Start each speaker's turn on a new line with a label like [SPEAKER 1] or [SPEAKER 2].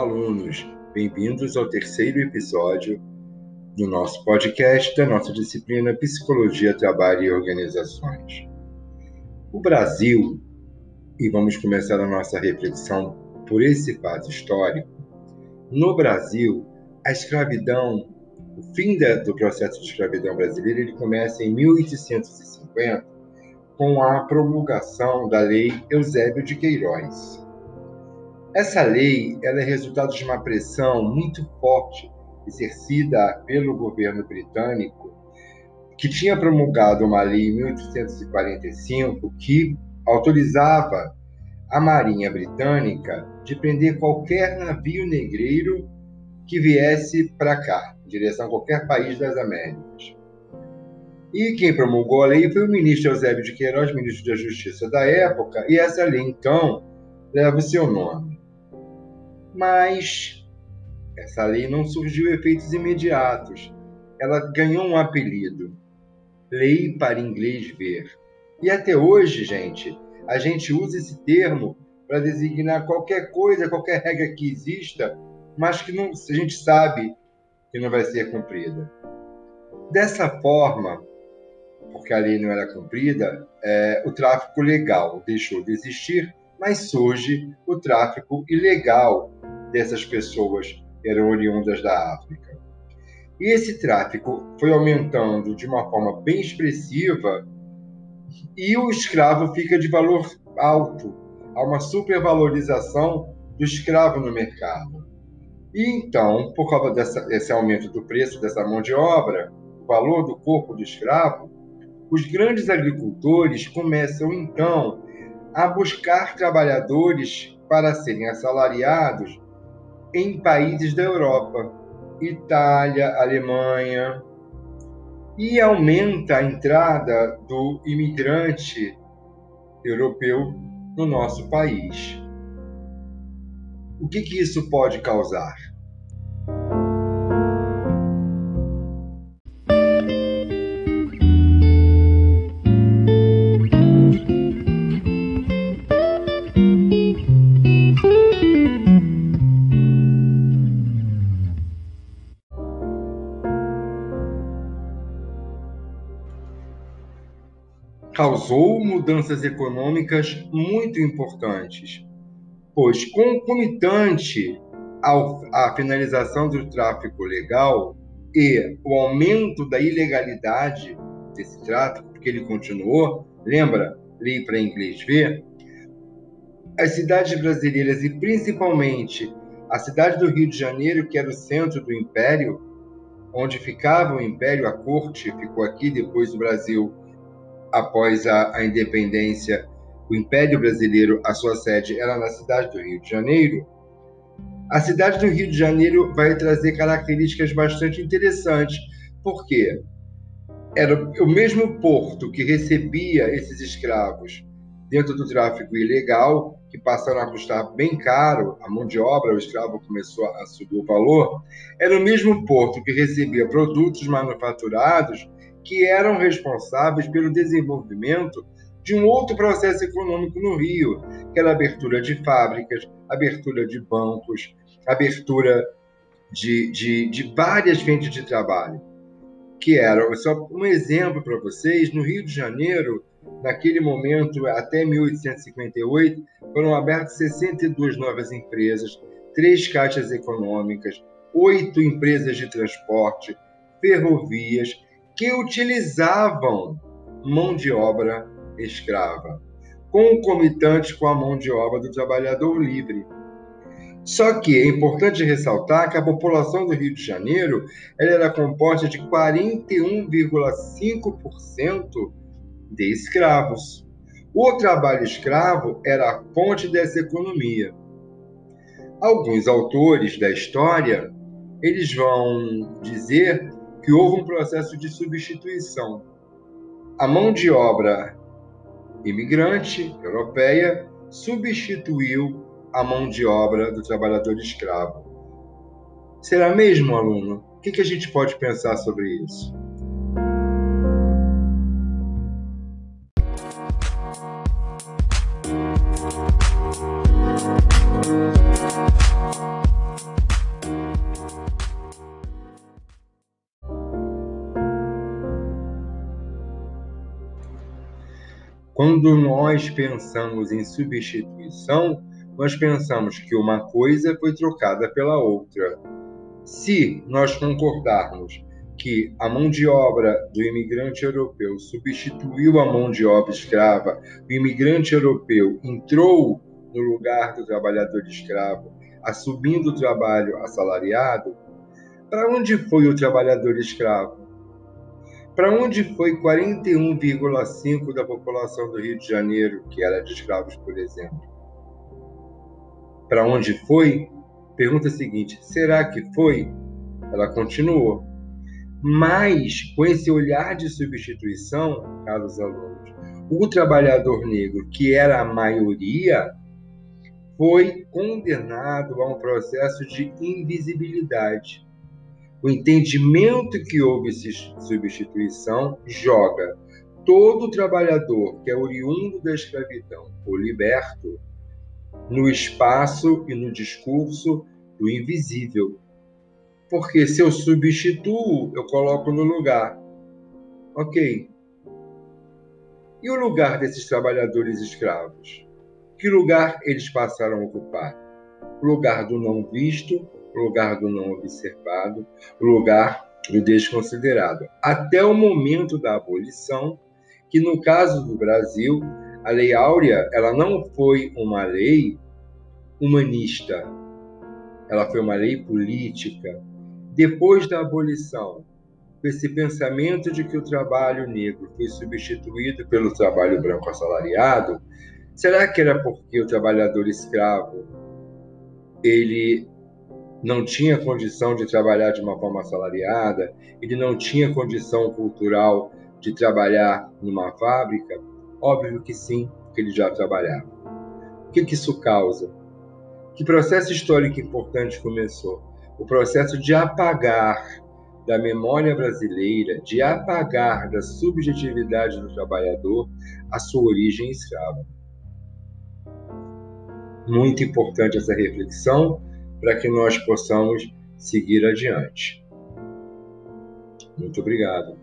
[SPEAKER 1] alunos! Bem-vindos ao terceiro episódio do nosso podcast da nossa disciplina Psicologia, Trabalho e Organizações. O Brasil, e vamos começar a nossa reflexão por esse fato histórico, no Brasil, a escravidão, o fim do processo de escravidão brasileiro, ele começa em 1850 com a promulgação da Lei Eusébio de Queiroz essa lei ela é resultado de uma pressão muito forte exercida pelo governo britânico, que tinha promulgado uma lei em 1845 que autorizava a Marinha Britânica de prender qualquer navio negreiro que viesse para cá, em direção a qualquer país das Américas. E quem promulgou a lei foi o ministro Eusébio de Queiroz, ministro da Justiça da época, e essa lei, então, leva o seu nome. Mas essa lei não surgiu efeitos imediatos. Ela ganhou um apelido: Lei para Inglês Ver. E até hoje, gente, a gente usa esse termo para designar qualquer coisa, qualquer regra que exista, mas que não, a gente sabe que não vai ser cumprida. Dessa forma, porque a lei não era cumprida, é, o tráfico legal deixou de existir, mas surge o tráfico ilegal, dessas pessoas eram oriundas da África. E esse tráfico foi aumentando de uma forma bem expressiva e o escravo fica de valor alto. Há uma supervalorização do escravo no mercado. E então, por causa dessa, desse aumento do preço dessa mão de obra, o valor do corpo do escravo, os grandes agricultores começam então a buscar trabalhadores para serem assalariados em países da Europa, Itália, Alemanha, e aumenta a entrada do imigrante europeu no nosso país. O que, que isso pode causar? Causou mudanças econômicas muito importantes, pois, concomitante à finalização do tráfico legal e o aumento da ilegalidade desse tráfico, porque ele continuou, lembra, li para inglês ver, as cidades brasileiras e principalmente a cidade do Rio de Janeiro, que era o centro do império, onde ficava o império, a corte ficou aqui, depois o Brasil após a, a independência, o Império Brasileiro, a sua sede era na cidade do Rio de Janeiro, a cidade do Rio de Janeiro vai trazer características bastante interessantes, porque era o mesmo porto que recebia esses escravos dentro do tráfico ilegal, que passaram a custar bem caro, a mão de obra, o escravo começou a subir o valor, era o mesmo porto que recebia produtos manufaturados que eram responsáveis pelo desenvolvimento de um outro processo econômico no Rio, que era a abertura de fábricas, abertura de bancos, abertura de, de, de várias frentes de trabalho. Que eram, só um exemplo para vocês, no Rio de Janeiro, naquele momento, até 1858, foram abertas 62 novas empresas, três caixas econômicas, oito empresas de transporte, ferrovias, que utilizavam mão de obra escrava, concomitante com a mão de obra do trabalhador livre. Só que é importante ressaltar que a população do Rio de Janeiro era composta de 41,5% de escravos. O trabalho escravo era a fonte dessa economia. Alguns autores da história eles vão dizer que houve um processo de substituição. A mão de obra imigrante europeia substituiu a mão de obra do trabalhador escravo. Será mesmo, aluno? O que, a gente pode pensar sobre isso? Quando nós pensamos em substituição, nós pensamos que uma coisa foi trocada pela outra. Se nós concordarmos que a mão de obra do imigrante europeu substituiu a mão de obra escrava, o imigrante europeu entrou no lugar do trabalhador escravo, assumindo o trabalho assalariado, para onde foi o trabalhador escravo? Para onde foi 41,5% da população do Rio de Janeiro, que era de escravos, por exemplo? Para onde foi? Pergunta seguinte: será que foi? Ela continuou. Mas, com esse olhar de substituição, caros alunos, o trabalhador negro, que era a maioria, foi condenado a um processo de invisibilidade. O entendimento que houve substituição joga todo trabalhador que é oriundo da escravidão ou liberto no espaço e no discurso do invisível, porque se eu substituo, eu coloco no lugar. Ok. E o lugar desses trabalhadores escravos? Que lugar eles passaram a ocupar? Lugar do não visto, lugar do não observado, lugar do desconsiderado. Até o momento da abolição, que no caso do Brasil, a Lei Áurea, ela não foi uma lei humanista, ela foi uma lei política, depois da abolição, esse pensamento de que o trabalho negro foi substituído pelo trabalho branco assalariado, será que era porque o trabalhador escravo ele não tinha condição de trabalhar de uma forma assalariada, ele não tinha condição cultural de trabalhar numa fábrica? Óbvio que sim, porque ele já trabalhava. O que, que isso causa? Que processo histórico importante começou? o processo de apagar da memória brasileira, de apagar da subjetividade do trabalhador a sua origem escrava. Muito importante essa reflexão para que nós possamos seguir adiante. Muito obrigado.